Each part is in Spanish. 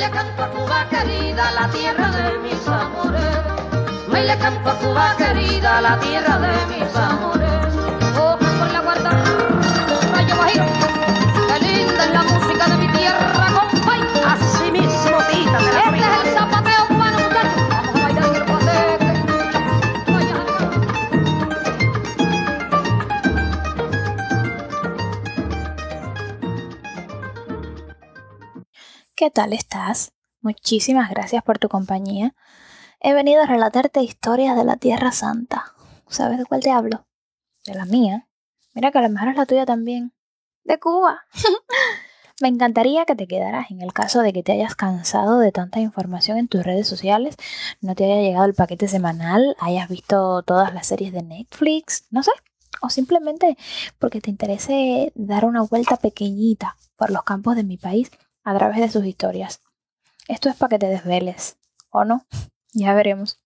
le canto a Cuba querida, la tierra de mis amores. Me le canto a Cuba querida, la tierra de mis amores. ¿Qué tal estás? Muchísimas gracias por tu compañía. He venido a relatarte historias de la Tierra Santa. ¿Sabes de cuál te hablo? De la mía. Mira que a lo mejor es la tuya también. De Cuba. Me encantaría que te quedaras en el caso de que te hayas cansado de tanta información en tus redes sociales, no te haya llegado el paquete semanal, hayas visto todas las series de Netflix, no sé, o simplemente porque te interese dar una vuelta pequeñita por los campos de mi país a través de sus historias. Esto es para que te desveles, ¿o no? Ya veremos.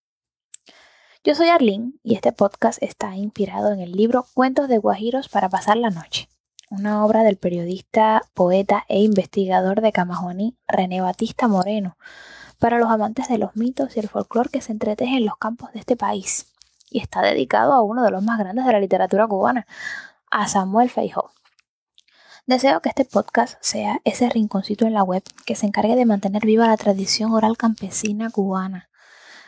Yo soy Arlene y este podcast está inspirado en el libro Cuentos de Guajiros para pasar la noche, una obra del periodista, poeta e investigador de Camajuaní René Batista Moreno, para los amantes de los mitos y el folclore que se entreteje en los campos de este país, y está dedicado a uno de los más grandes de la literatura cubana, a Samuel Feijó. Deseo que este podcast sea ese rinconcito en la web que se encargue de mantener viva la tradición oral campesina cubana.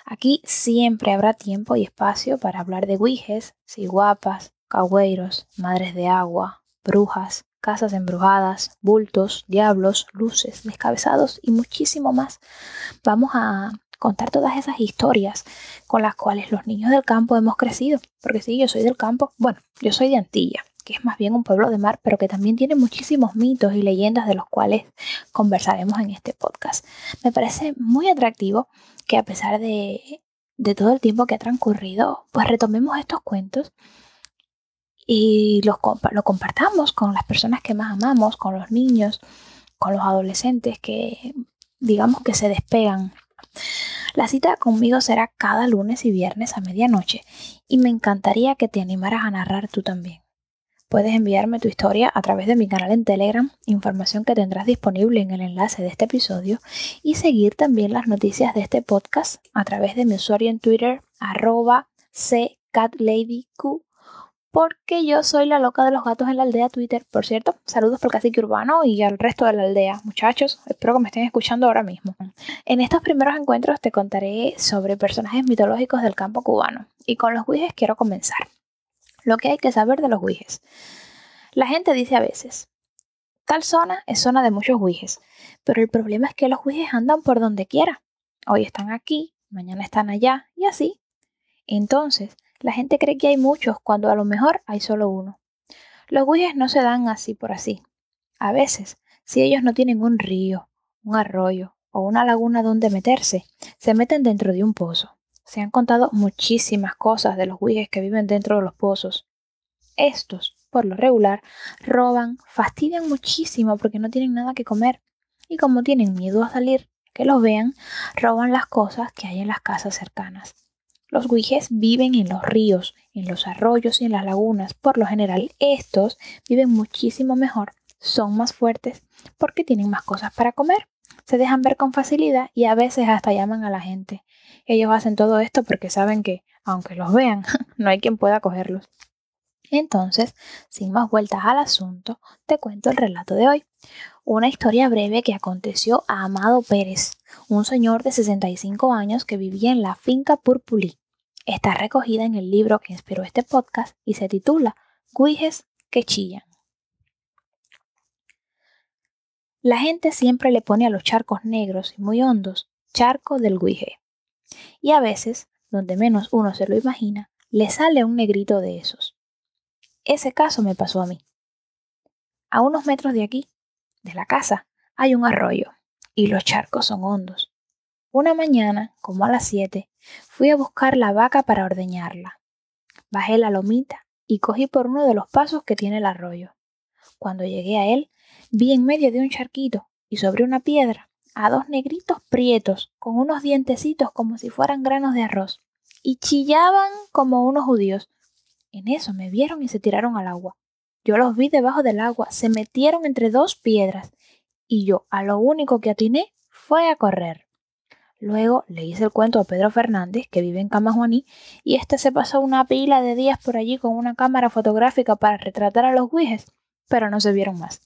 Aquí siempre habrá tiempo y espacio para hablar de guijes, ciguapas, cagüeiros, madres de agua, brujas, casas embrujadas, bultos, diablos, luces, descabezados y muchísimo más. Vamos a contar todas esas historias con las cuales los niños del campo hemos crecido. Porque sí, yo soy del campo. Bueno, yo soy de Antilla, que es más bien un pueblo de mar, pero que también tiene muchísimos mitos y leyendas de los cuales conversaremos en este podcast. Me parece muy atractivo que a pesar de, todo el tiempo que ha transcurrido, pues retomemos estos cuentos y los, compa- lo compartamos con las personas que más amamos, con los niños, con los adolescentes que digamos que se despegan. La cita conmigo será cada lunes y viernes a medianoche y me encantaría que te animaras a narrar tú también. Puedes enviarme tu historia a través de mi canal en Telegram, información que tendrás disponible en el enlace de este episodio, y seguir también las noticias de este podcast a través de mi usuario en Twitter, arroba ccatladyq, porque yo soy la loca de los gatos en la aldea Twitter. Por cierto, saludos por Cacique Urbano y al resto de la aldea. Muchachos, espero que me estén escuchando ahora mismo. En estos primeros encuentros te contaré sobre personajes mitológicos del campo cubano, y con los guijes quiero comenzar lo que hay que saber de los guijes. La gente dice a veces, tal zona es zona de muchos guijes, pero el problema es que los guijes andan por donde quiera. Hoy están aquí, mañana están allá y así. Entonces, la gente cree que hay muchos cuando a lo mejor hay solo uno. Los guijes no se dan así por así. A veces, si ellos no tienen un río, un arroyo o una laguna donde meterse, se meten dentro de un pozo. Se han contado muchísimas cosas de los guijes que viven dentro de los pozos. Estos, por lo regular, roban, fastidian muchísimo porque no tienen nada que comer. Y como tienen miedo a salir, que los vean, roban las cosas que hay en las casas cercanas. Los guijes viven en los ríos, en los arroyos y en las lagunas. Por lo general, estos viven muchísimo mejor, son más fuertes porque tienen más cosas para comer. Se dejan ver con facilidad y a veces hasta llaman a la gente. Ellos hacen todo esto porque saben que, aunque los vean, no hay quien pueda cogerlos. Entonces, sin más vueltas al asunto, te cuento el relato de hoy. Una historia breve que aconteció a Amado Pérez, un señor de 65 años que vivía en la finca Purpulí. Está recogida en el libro que inspiró este podcast y se titula Guijes que chillan. La gente siempre le pone a los charcos negros y muy hondos charco del guije. Y a veces, donde menos uno se lo imagina, le sale un negrito de esos. Ese caso me pasó a mí. A unos metros de aquí, de la casa, hay un arroyo y los charcos son hondos. Una mañana, como a las siete, fui a buscar la vaca para ordeñarla. Bajé la lomita y cogí por uno de los pasos que tiene el arroyo. Cuando llegué a él, vi en medio de un charquito y sobre una piedra a dos negritos prietos con unos dientecitos como si fueran granos de arroz y chillaban como unos judíos. En eso me vieron y se tiraron al agua. Yo los vi debajo del agua, se metieron entre dos piedras y yo a lo único que atiné fue a correr. Luego le hice el cuento a Pedro Fernández, que vive en Camajuaní, y este se pasó una pila de días por allí con una cámara fotográfica para retratar a los guijes, pero no se vieron más.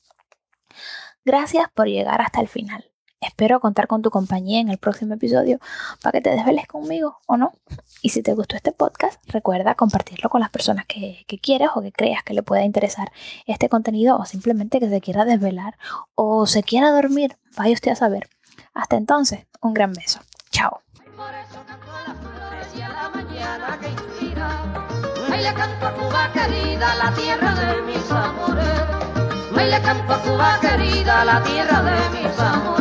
Gracias por llegar hasta el final. Espero contar con tu compañía en el próximo episodio para que te desveles conmigo o no. Y si te gustó este podcast, recuerda compartirlo con las personas que, quieres o que creas que le pueda interesar este contenido o simplemente que se quiera desvelar o se quiera dormir. Vaya usted a saber. Hasta entonces, un gran beso. Chao. Le canto a Cuba querida, la tierra de mis amores. Le canto a Cuba querida, la tierra de mis amores.